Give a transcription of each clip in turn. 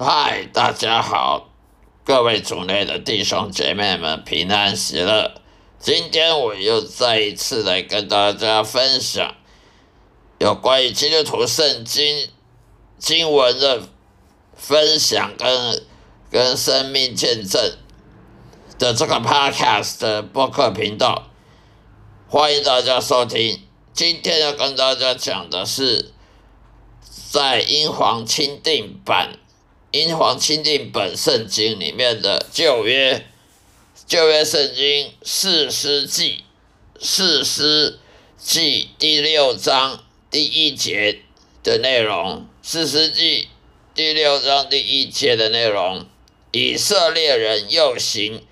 嗨，大家好，各位主内的弟兄姐妹们平安喜乐。今天我又再一次来跟大家分享有关于基督徒圣经经文的分享跟跟生命见证的这个 podcast 的播客频道，欢迎大家收听。今天要跟大家讲的是在英皇钦定版。英皇钦定本圣经里面的旧约，旧约圣经四师记，四师记第六章第一节的内容，四师记第六章第一节的内容，以色列人又行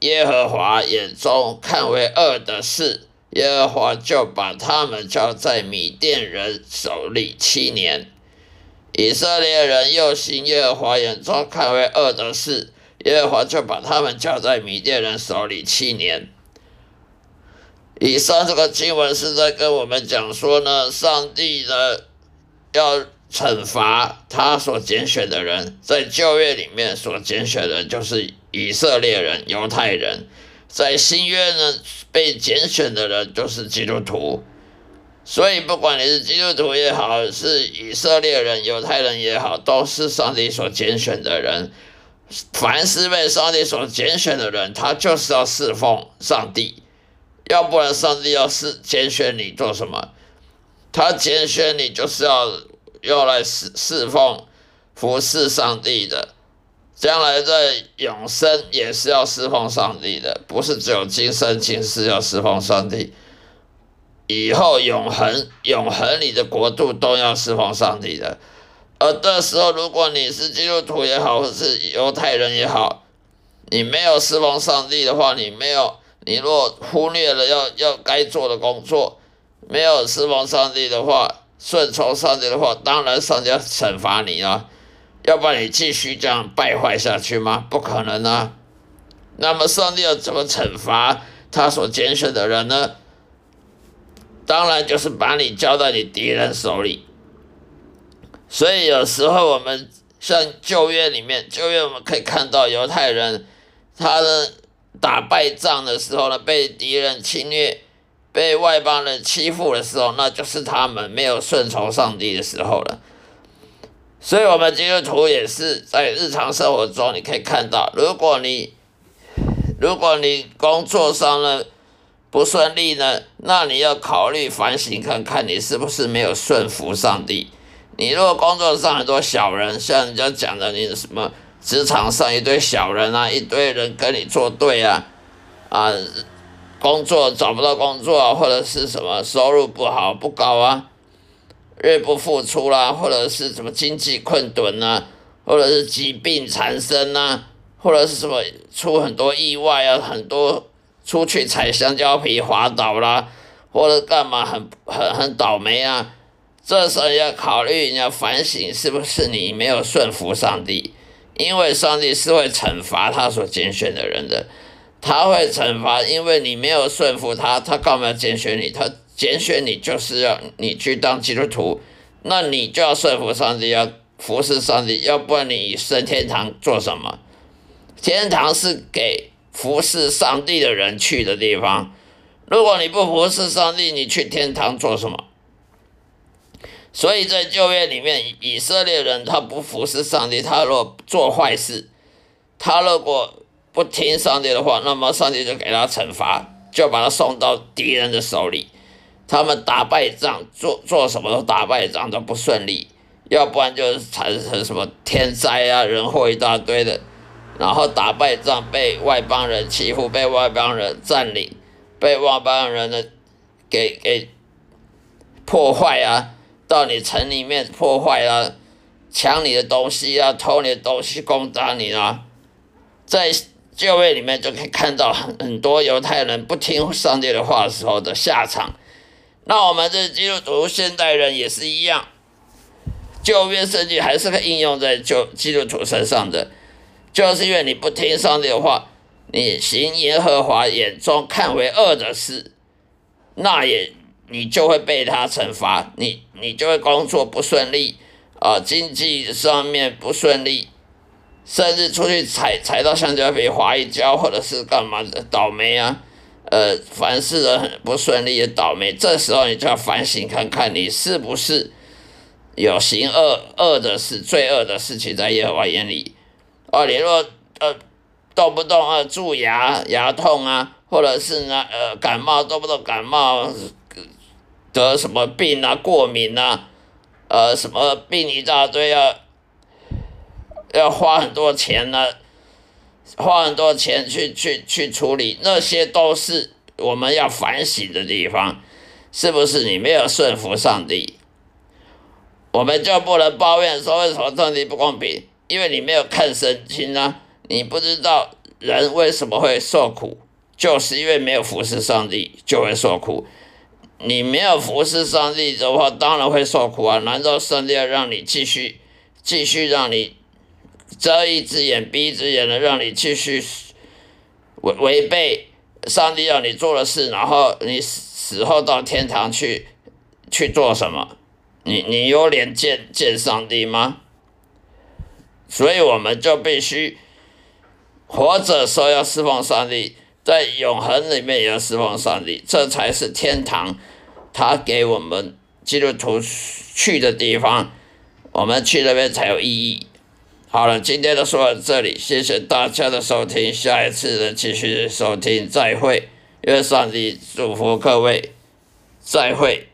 耶和华眼中看为恶的事，耶和华就把他们交在米甸人手里七年。以色列人又行耶和华眼中看为恶的事，耶和华就把他们交在米甸人手里七年。以上这个经文是在跟我们讲说呢，上帝呢要惩罚他所拣选的人，在旧约里面所拣选的就是以色列人、犹太人，在新约呢被拣选的人就是基督徒。所以，不管你是基督徒也好，是以色列人、犹太人也好，都是上帝所拣选的人。凡是被上帝所拣选的人，他就是要侍奉上帝，要不然上帝要是拣选你做什么？他拣选你就是要要来侍侍奉、服侍上帝的，将来在永生也是要侍奉上帝的，不是只有今生今世要侍奉上帝。以后永恒，永恒你的国度都要侍奉上帝的。而这时候，如果你是基督徒也好，或是犹太人也好，你没有侍奉上帝的话，你没有，你若忽略了要要该做的工作，没有侍奉上帝的话，顺从上帝的话，当然上帝要惩罚你啊！要不然你继续这样败坏下去吗？不可能啊！那么上帝要怎么惩罚他所拣选的人呢？当然就是把你交在你敌人手里，所以有时候我们像旧约里面，旧约我们可以看到犹太人，他的打败仗的时候呢，被敌人侵略，被外邦人欺负的时候，那就是他们没有顺从上帝的时候了。所以，我们基督徒也是在日常生活中，你可以看到，如果你如果你工作上呢，不顺利呢，那你要考虑反省看看，你是不是没有顺服上帝？你如果工作上很多小人，像人家讲的，你什么职场上一堆小人啊，一堆人跟你作对啊，啊，工作找不到工作啊，或者是什么收入不好不高啊，入不敷出啦，或者是什么经济困顿啊，或者是疾病缠身啊，或者是什么出很多意外啊，很多。出去踩香蕉皮滑倒啦，或者干嘛很很很倒霉啊！这时候要考虑，你要反省，是不是你没有顺服上帝？因为上帝是会惩罚他所拣选的人的，他会惩罚，因为你没有顺服他，他干嘛要拣选你？他拣选你就是要你去当基督徒，那你就要顺服上帝，要服侍上帝，要不然你升天堂做什么？天堂是给。服侍上帝的人去的地方，如果你不服侍上帝，你去天堂做什么？所以在旧约里面，以色列人他不服侍上帝，他若做坏事，他如果不听上帝的话，那么上帝就给他惩罚，就把他送到敌人的手里。他们打败仗，做做什么都打败仗都不顺利，要不然就是产生什么天灾啊、人祸一大堆的。然后打败仗，被外邦人欺负，被外邦人占领，被外邦人的给给破坏啊，到你城里面破坏啊，抢你的东西啊，偷你的东西，攻打你啊，在旧约里面就可以看到很很多犹太人不听上帝的话时候的下场。那我们这基督徒现代人也是一样，旧约圣经还是可以应用在旧基督徒身上的。就是因为你不听上帝的话，你行耶和华眼中看为恶的事，那也你就会被他惩罚，你你就会工作不顺利啊，经济上面不顺利甚至出去踩踩到香蕉皮滑一跤，或者是干嘛的倒霉啊，呃，凡事都很不顺利的倒霉，这时候你就要反省看看，你是不是有行恶恶的事、罪恶的事情在耶和华眼里。哦，你若呃动不动呃蛀牙、牙痛啊，或者是呢呃感冒，动不动感冒得什么病啊、过敏啊，呃什么病一大堆啊，要花很多钱呢、花很多钱去去去处理，那些都是我们要反省的地方，是不是？你没有顺服上帝，我们就不能抱怨说为什么上帝不公平。因为你没有看圣经啊，你不知道人为什么会受苦，就是因为没有服侍上帝就会受苦。你没有服侍上帝的话，当然会受苦啊！难道上帝要让你继续继续让你遮一只眼闭一只眼的，让你继续违违背上帝要你做的事，然后你死后到天堂去去做什么？你你有脸见见上帝吗？所以我们就必须活着时候要侍奉上帝，在永恒里面也要侍奉上帝，这才是天堂，他给我们基督徒去的地方，我们去那边才有意义。好了，今天就说到这里，谢谢大家的收听，下一次的继续收听，再会，愿上帝祝福各位，再会。